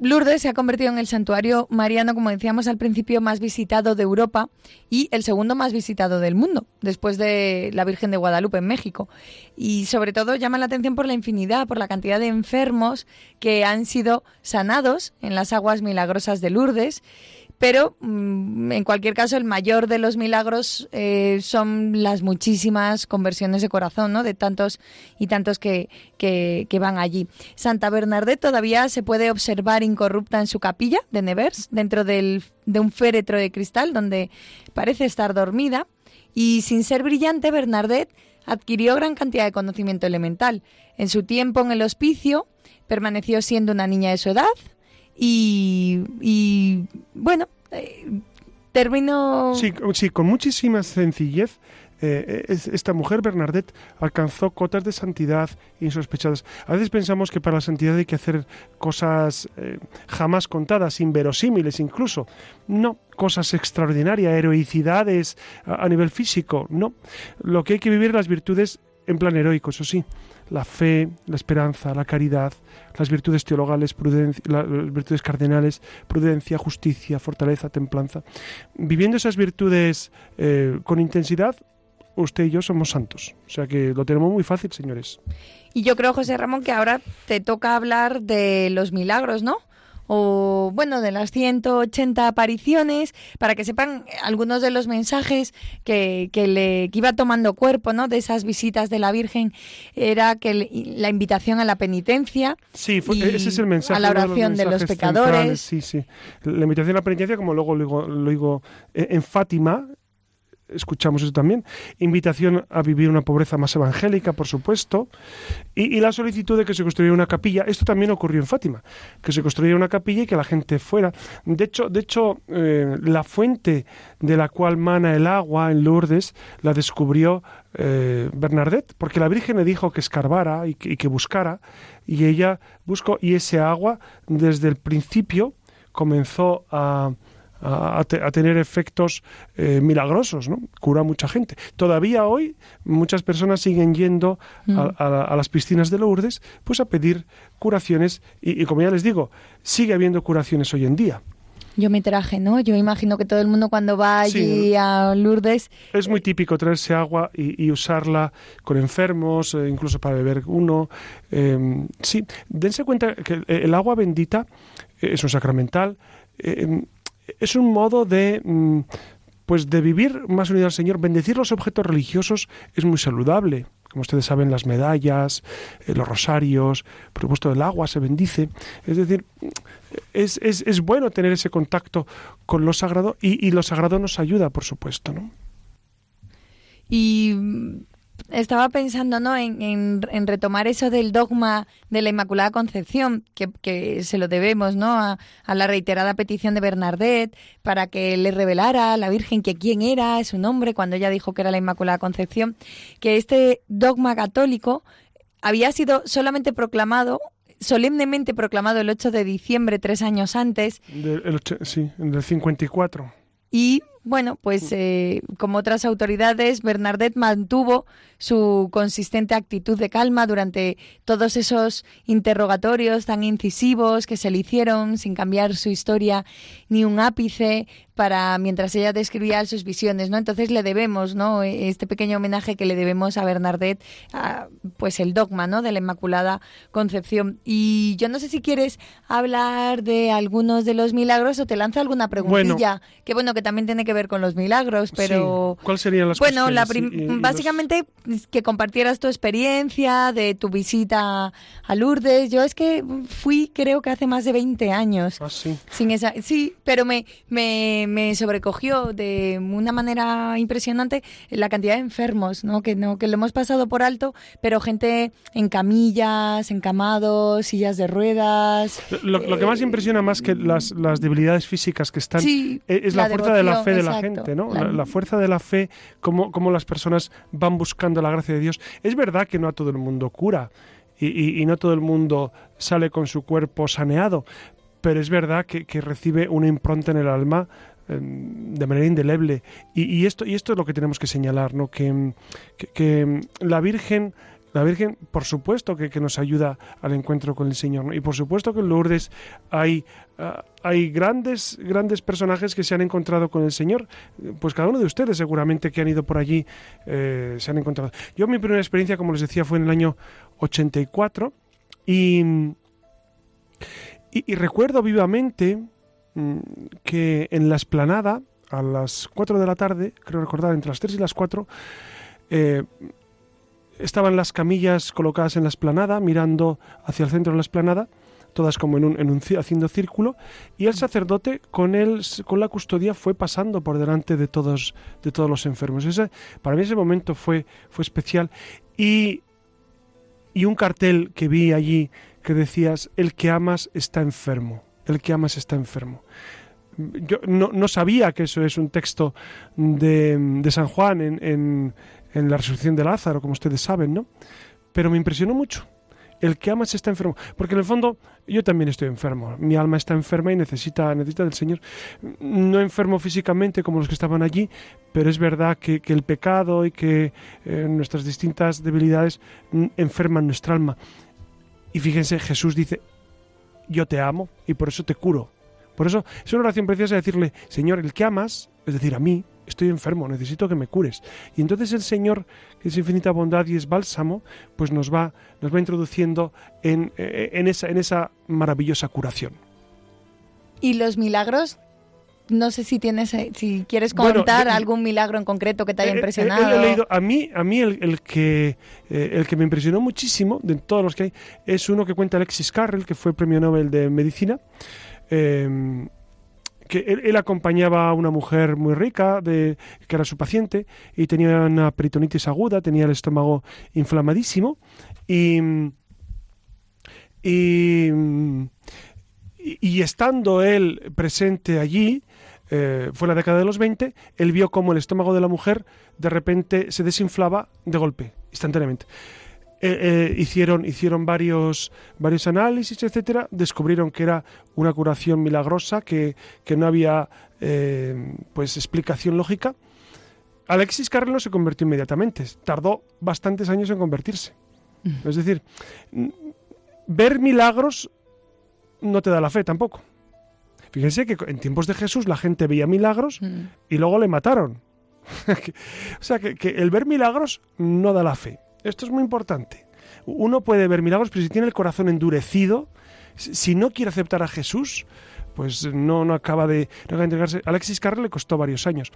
Lourdes se ha convertido en el santuario mariano, como decíamos al principio, más visitado de Europa y el segundo más visitado del mundo, después de la Virgen de Guadalupe en México. Y sobre todo llama la atención por la infinidad, por la cantidad de enfermos que han sido sanados en las aguas milagrosas de Lourdes pero mm, en cualquier caso el mayor de los milagros eh, son las muchísimas conversiones de corazón, ¿no? De tantos y tantos que, que, van allí. Santa Bernadette todavía se puede observar incorrupta en su capilla de Nevers, dentro del, de un féretro de cristal donde parece estar dormida. Y sin ser brillante, Bernadette adquirió gran cantidad de conocimiento elemental. En su tiempo en el hospicio permaneció siendo una niña de su edad, y, bueno, eh, termino... Sí, sí, con muchísima sencillez eh, es- esta mujer, Bernadette, alcanzó cotas de santidad insospechadas. A veces pensamos que para la santidad hay que hacer cosas eh, jamás contadas, inverosímiles incluso. No, cosas extraordinarias, heroicidades a, a nivel físico. No, lo que hay que vivir las virtudes en plan heroico, eso sí. La fe, la esperanza, la caridad, las virtudes teologales, prudencia, la- las virtudes cardenales, prudencia, justicia, fortaleza, templanza. Viviendo esas virtudes eh, con intensidad, usted y yo somos santos. O sea que lo tenemos muy fácil, señores. Y yo creo, José Ramón, que ahora te toca hablar de los milagros, ¿no? O, bueno, de las 180 apariciones, para que sepan algunos de los mensajes que, que le que iba tomando cuerpo, ¿no? De esas visitas de la Virgen, era que le- la invitación a la penitencia, Sí, fue- Y ese es el mensaje. a la los oración de los pecadores. centrales, Sí, sí. La invitación a la penitencia, como luego lo digo, lo digo, eh, en Fátima, escuchamos eso también. Invitación a vivir una pobreza más evangélica, por supuesto. Y, la solicitud de que se construyera una capilla. Esto también ocurrió en Fátima, que se construyera una capilla y que la gente fuera. De hecho, de hecho eh, la fuente de la cual mana el agua en Lourdes la descubrió eh, Bernadette, porque la Virgen le dijo que escarbara y que, y que buscara, y ella buscó, y ese agua desde el principio comenzó a, a, a te- a tener efectos eh, milagrosos, ¿no? Cura a mucha gente. Todavía hoy muchas personas siguen yendo a, a- a las piscinas de Lourdes pues a pedir curaciones y, y como ya les digo, sigue habiendo curaciones hoy en día. yo me traje, ¿no? Yo imagino que todo el mundo cuando va allí Sí. a Lourdes, Es muy típico traerse agua y, y usarla con enfermos, eh, incluso para beber uno. Eh, sí, dense cuenta que el, el agua bendita eh, es un sacramental, eh, es un modo de... mm, pues de vivir más unido al Señor, bendecir los objetos religiosos es muy saludable. Como ustedes saben, las medallas, eh, los rosarios, por supuesto el agua se bendice. Es decir, es, es, es bueno tener ese contacto con lo sagrado y, y lo sagrado nos ayuda, por supuesto, ¿no? Y estaba pensando ¿no? en, en- en retomar eso del dogma de la Inmaculada Concepción, que, que se lo debemos ¿no? a, a la reiterada petición de Bernadette para que le revelara a la Virgen que quién era, su nombre, cuando ella dijo que era la Inmaculada Concepción, que este dogma católico había sido solamente proclamado solemnemente proclamado el 8 de diciembre, tres años antes, Del, el sí, del 54. y bueno, pues eh, como otras autoridades, Bernadette mantuvo su consistente actitud de calma durante todos esos interrogatorios tan incisivos que se le hicieron sin cambiar su historia ni un ápice para mientras ella describía sus visiones, ¿no? Entonces le debemos, ¿no? Este pequeño homenaje que le debemos a Bernadette, a, pues el dogma, ¿no? De la Inmaculada Concepción. Y yo no sé si quieres hablar de algunos de los milagros o te lanzo alguna preguntilla, que bueno, que también tiene que ver con los milagros, pero... Sí. ¿Cuáles serían las Bueno, la Y- y los- básicamente que compartieras tu experiencia de tu visita a Lourdes. Yo es que fui, creo que hace más de 20 años. Ah, sí. Sin esa, sí, pero me, me, me sobrecogió de una manera impresionante la cantidad de enfermos, ¿no? Que no, que lo hemos pasado por alto, pero gente en camillas, encamados, sillas de ruedas. Lo, lo que más impresiona más que las, las debilidades físicas que están Sí, e- es la, la fuerza de la fe de la gente, ¿no? La- La, la fuerza de la fe, cómo, cómo las personas van buscando la gracia de Dios. Es verdad que no a todo el mundo cura y, y- y no todo el mundo sale con su cuerpo saneado, pero es verdad que, que recibe una impronta en el alma eh, de manera indeleble. Y, y esto, y esto es lo que tenemos que señalar, ¿no? Que, que- que la Virgen... La Virgen, por supuesto, que, que nos ayuda al encuentro con el Señor. ¿no? Y por supuesto que en Lourdes hay, ah, hay grandes, grandes personajes que se han encontrado con el Señor. Pues cada uno de ustedes seguramente que han ido por allí eh, se han encontrado. Yo mi primera experiencia, como les decía, fue en el año 84 y, y, y recuerdo vivamente mm, que en la esplanada, a las 4 de la tarde, creo recordar, entre las 3 y las 4, eh, estaban las camillas colocadas en la esplanada, mirando hacia el centro de la esplanada, todas como en un, en un ci- haciendo círculo, y el sacerdote con el, con la custodia fue pasando por delante de todos, de todos los enfermos. Ese, para mí ese momento fue, fue especial. Y, y un cartel que vi allí que decías, el que amas está enfermo, el que amas está enfermo. yo no, no sabía que eso es un texto de, de San Juan en, en la resurrección de Lázaro, como ustedes saben, ¿no? Pero me impresionó mucho el que amas está enfermo. Porque en el fondo yo también estoy enfermo. Mi alma está enferma y necesita, necesita del Señor. No enfermo físicamente como los que estaban allí, pero es verdad que, el pecado y que eh, nuestras distintas debilidades enferman nuestra alma. Y fíjense, Jesús dice, yo te amo y por eso te curo. Por eso es una oración preciosa decirle, Señor, el que amas, es decir, a mí, estoy enfermo, necesito que me cures. Y entonces el Señor, que es infinita bondad y es bálsamo, pues nos va, nos va introduciendo en, eh, en, esa, en esa maravillosa curación. ¿Y los milagros? No sé si tienes, eh, si quieres contar algún milagro en concreto que te haya Eh, eh, impresionado. he leído- a mí, a mí el, el que, eh, el que me impresionó muchísimo, de todos los que hay, es uno que cuenta Alexis Carrel, que fue premio Nobel de Medicina. eh, que él, acompañaba a una mujer muy rica, de, que era su paciente, y tenía una peritonitis aguda, tenía el estómago inflamadísimo, y, y, y- y estando él presente allí, eh, fue la década de los 20, él vio cómo el estómago de la mujer de repente se desinflaba de golpe, instantáneamente. Eh, eh, hicieron hicieron varios varios análisis, etcétera, descubrieron que era una curación milagrosa, que, que no había eh, pues explicación lógica. Alexis Carrel no se convirtió inmediatamente, tardó bastantes años en convertirse. Es decir, mm, ver milagros no te da la fe tampoco. Fíjense que en tiempos de Jesús la gente veía milagros Mm. y luego le mataron. o sea, que, que el ver milagros no da la fe. Esto es muy importante. Uno puede ver milagros, pero si tiene el corazón endurecido, si no quiere aceptar a Jesús, pues no, no acaba de, entregarse. Alexis Carrel le costó varios años.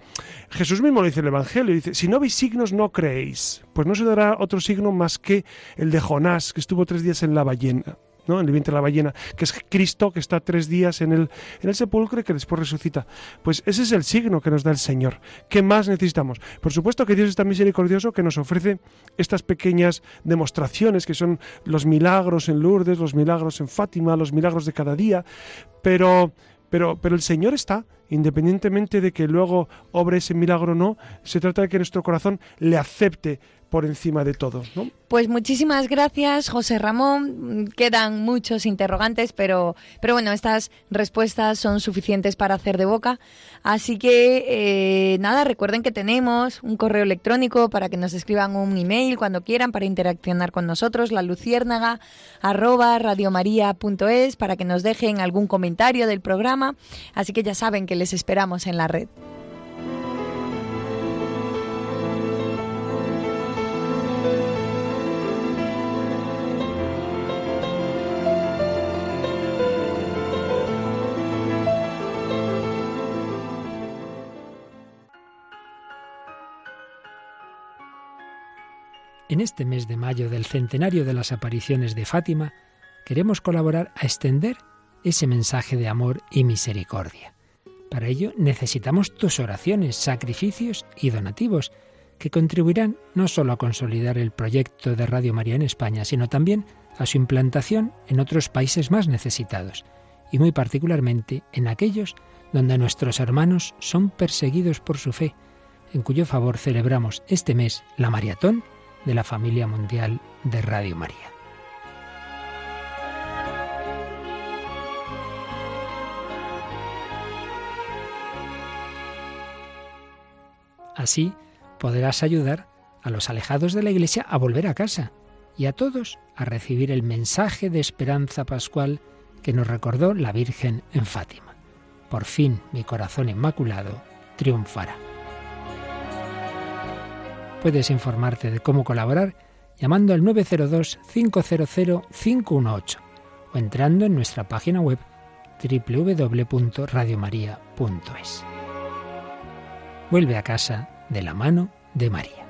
Jesús mismo lo dice en el Evangelio, dice, si no veis signos, no creéis. Pues no se dará otro signo más que el de Jonás, que estuvo tres días en la ballena. ¿No? el vientre de la ballena, que es Cristo que está tres días en el, en el sepulcro y que después resucita. Pues ese es el signo que nos da el Señor. ¿Qué más necesitamos? Por supuesto que Dios es tan misericordioso que nos ofrece estas pequeñas demostraciones que son los milagros en Lourdes, los milagros en Fátima, los milagros de cada día, pero, pero, pero el Señor está, independientemente de que luego obre ese milagro o no, se trata de que nuestro corazón le acepte por encima de todo. Pues muchísimas gracias, José Ramón. Quedan muchos interrogantes, pero, pero bueno, estas respuestas son suficientes para hacer de boca. Así que eh, nada, recuerden que tenemos un correo electrónico para que nos escriban un email cuando quieran para interaccionar con nosotros, la luciérnaga arroba radiomaria.es para que nos dejen algún comentario del programa. Así que ya saben que les esperamos en la red. En este mes de mayo del centenario de las apariciones de Fátima, queremos colaborar a extender ese mensaje de amor y misericordia. Para ello necesitamos tus oraciones, sacrificios y donativos, que contribuirán no solo a consolidar el proyecto de Radio María en España, sino también a su implantación en otros países más necesitados, y muy particularmente en aquellos donde nuestros hermanos son perseguidos por su fe, en cuyo favor celebramos este mes la maratón de la familia mundial de Radio María. Así podrás ayudar a los alejados de la Iglesia a volver a casa y a todos a recibir el mensaje de esperanza pascual que nos recordó la Virgen en Fátima. Por fin mi corazón inmaculado triunfará. Puedes informarte de cómo colaborar llamando al 902-500-518 o entrando en nuestra página web www.radiomaria.es. Vuelve a casa de la mano de María.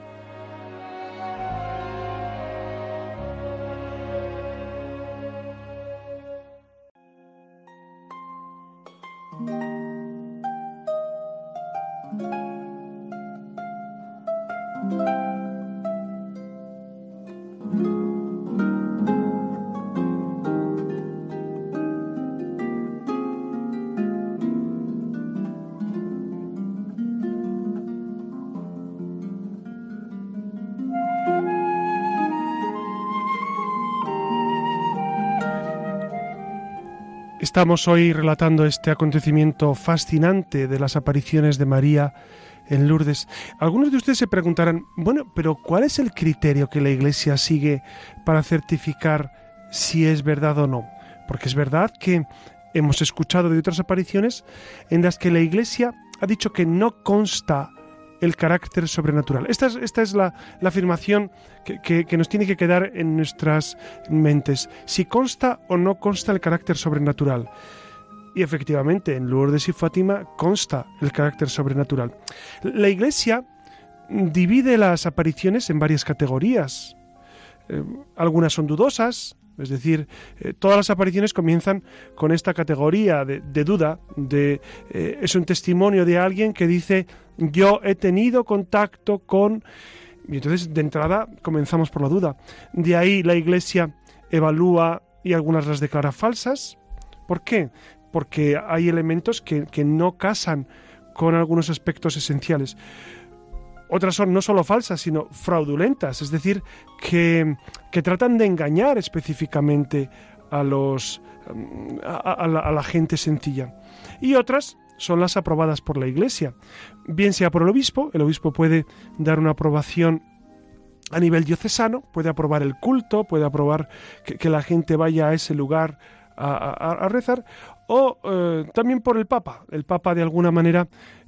Estamos hoy relatando este acontecimiento fascinante de las apariciones de María en Lourdes. Algunos de ustedes se preguntarán, bueno, pero ¿cuál es el criterio que la Iglesia sigue para certificar si es verdad o no? Porque es verdad que hemos escuchado de otras apariciones en las que la Iglesia ha dicho que no consta el carácter sobrenatural. Esta es, esta es la, afirmación que, que, nos tiene que quedar en nuestras mentes. Si consta o no consta el carácter sobrenatural. Y efectivamente, en Lourdes y Fátima consta el carácter sobrenatural. La Iglesia divide las apariciones en varias categorías. Eh, algunas son dudosas, es decir, eh, todas las apariciones comienzan con esta categoría de, duda, de, eh, es un testimonio de alguien que dice yo he tenido contacto con... Y entonces de entrada comenzamos por la duda. De ahí la Iglesia evalúa y algunas las declara falsas. ¿Por qué? Porque hay elementos que, que no casan con algunos aspectos esenciales. Otras son no solo falsas, sino fraudulentas, es decir, que, tratan de engañar específicamente a, los, a, la, gente sencilla. Y otras son las aprobadas por la Iglesia, bien sea por el obispo, el obispo puede dar una aprobación a nivel diocesano, puede aprobar el culto, puede aprobar que, la gente vaya a ese lugar a, rezar, o eh, también por el Papa. El Papa de alguna manera,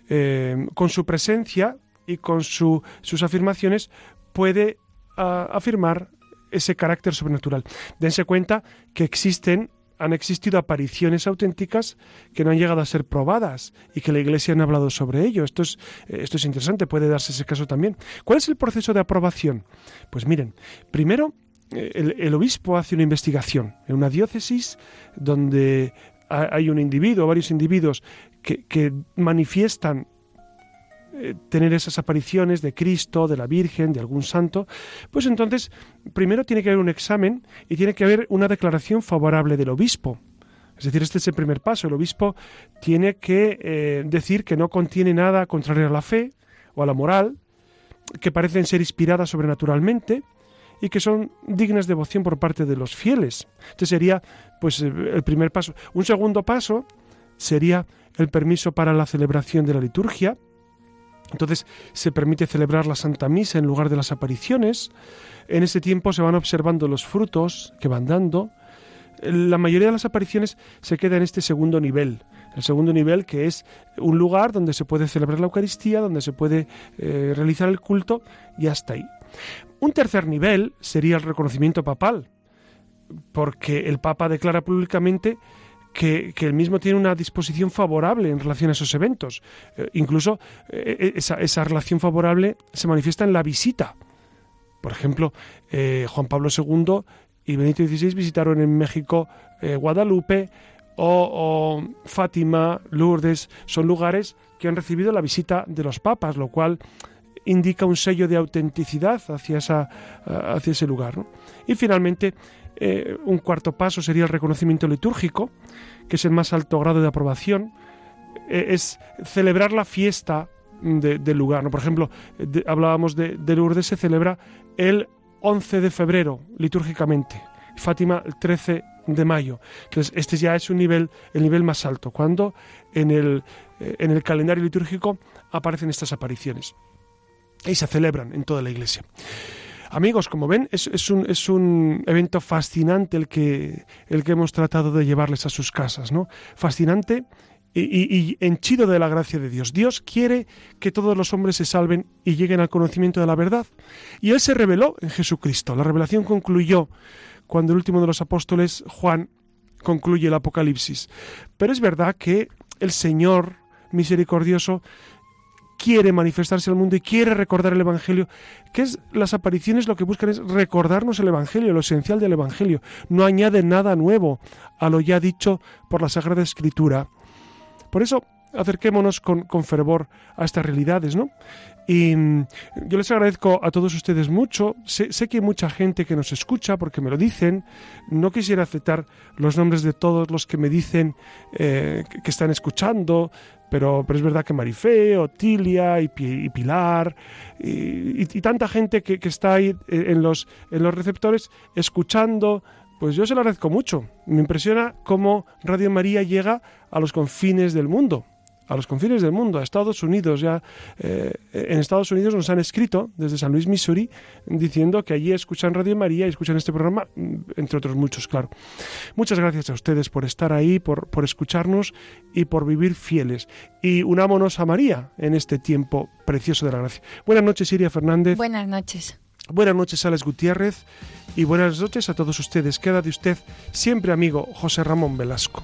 eh, con su presencia, y con sus afirmaciones puede ah, afirmar ese carácter sobrenatural. Dense cuenta que existen han existido apariciones auténticas que no han llegado a ser probadas y que la Iglesia ha hablado sobre ello. Esto es, eh, esto es interesante, puede darse ese caso también. ¿Cuál es el proceso de aprobación? Pues miren, primero eh, el, obispo hace una investigación en una diócesis donde hay un individuo, varios individuos que, que manifiestan eh, tener esas apariciones de Cristo, de la Virgen, de algún santo, pues entonces primero tiene que haber un examen y tiene que haber una declaración favorable del obispo. Es decir, este es el primer paso. El obispo tiene que eh, decir que no contiene nada contrario a la fe o a la moral, que parecen ser inspiradas sobrenaturalmente y que son dignas de devoción por parte de los fieles. Este sería pues el primer paso. Un segundo paso sería el permiso para la celebración de la liturgia, entonces se permite celebrar la Santa Misa en lugar de las apariciones. En ese tiempo se van observando los frutos que van dando. La mayoría de las apariciones se queda en este segundo nivel. El segundo nivel que es un lugar donde se puede celebrar la Eucaristía, donde se puede eh, realizar el culto y hasta ahí. Un tercer nivel sería el reconocimiento papal, porque el Papa declara públicamente que, él mismo tiene una disposición favorable en relación a esos eventos. Eh, incluso eh, esa, relación favorable se manifiesta en la visita. Por ejemplo, eh, Juan Pablo II y Benito XVI visitaron en México Guadalupe o, Fátima, Lourdes, son lugares que han recibido la visita de los papas, lo cual indica un sello de autenticidad hacia, esa, hacia ese lugar. Y finalmente, eh, un cuarto paso sería el reconocimiento litúrgico, que es el más alto grado de aprobación. Eh, es celebrar la fiesta del lugar. ¿no? Por ejemplo, hablábamos de, Lourdes, se celebra el 11 de febrero litúrgicamente. Fátima el 13 de mayo. Entonces, este ya es un nivel, el nivel más alto, cuando en el, eh, en el calendario litúrgico aparecen estas apariciones. Y se celebran en toda la iglesia. Amigos, como ven, es, un, es un evento fascinante el que, el que hemos tratado de llevarles a sus casas, ¿no? Fascinante y, y, henchido de la gracia de Dios. Dios quiere que todos los hombres se salven y lleguen al conocimiento de la verdad. Y Él se reveló en Jesucristo. La revelación concluyó cuando el último de los apóstoles, Juan, concluye el Apocalipsis. Pero es verdad que el Señor misericordioso quiere manifestarse al mundo y quiere recordar el Evangelio, que es las apariciones lo que buscan es recordarnos el Evangelio, lo esencial del Evangelio. No añade nada nuevo a lo ya dicho por la Sagrada Escritura. Por eso, acerquémonos con, fervor a estas realidades, ¿no? Y mm, yo les agradezco a todos ustedes mucho. Sé, que hay mucha gente que nos escucha porque me lo dicen. No quisiera aceptar los nombres de todos los que me dicen eh, que están escuchando, pero, pero es verdad que Marifé, Otilia y, y Pilar y, tanta gente que, está ahí en los, en los receptores escuchando Pues yo se lo agradezco mucho. Me impresiona cómo Radio María llega a los confines del mundo a los confines del mundo, a Estados Unidos. Ya eh, en Estados Unidos nos han escrito desde San Luis, Missouri, diciendo que allí escuchan Radio María y escuchan este programa, mm, entre otros muchos, claro. Muchas gracias a ustedes por estar ahí, por, por escucharnos y por vivir fieles. Y unámonos a María en este tiempo precioso de la gracia. Buenas noches, Iria Fernández. Buenas noches. Buenas noches, Alex Gutiérrez. Y buenas noches a todos ustedes. Queda de usted siempre amigo José Ramón Velasco.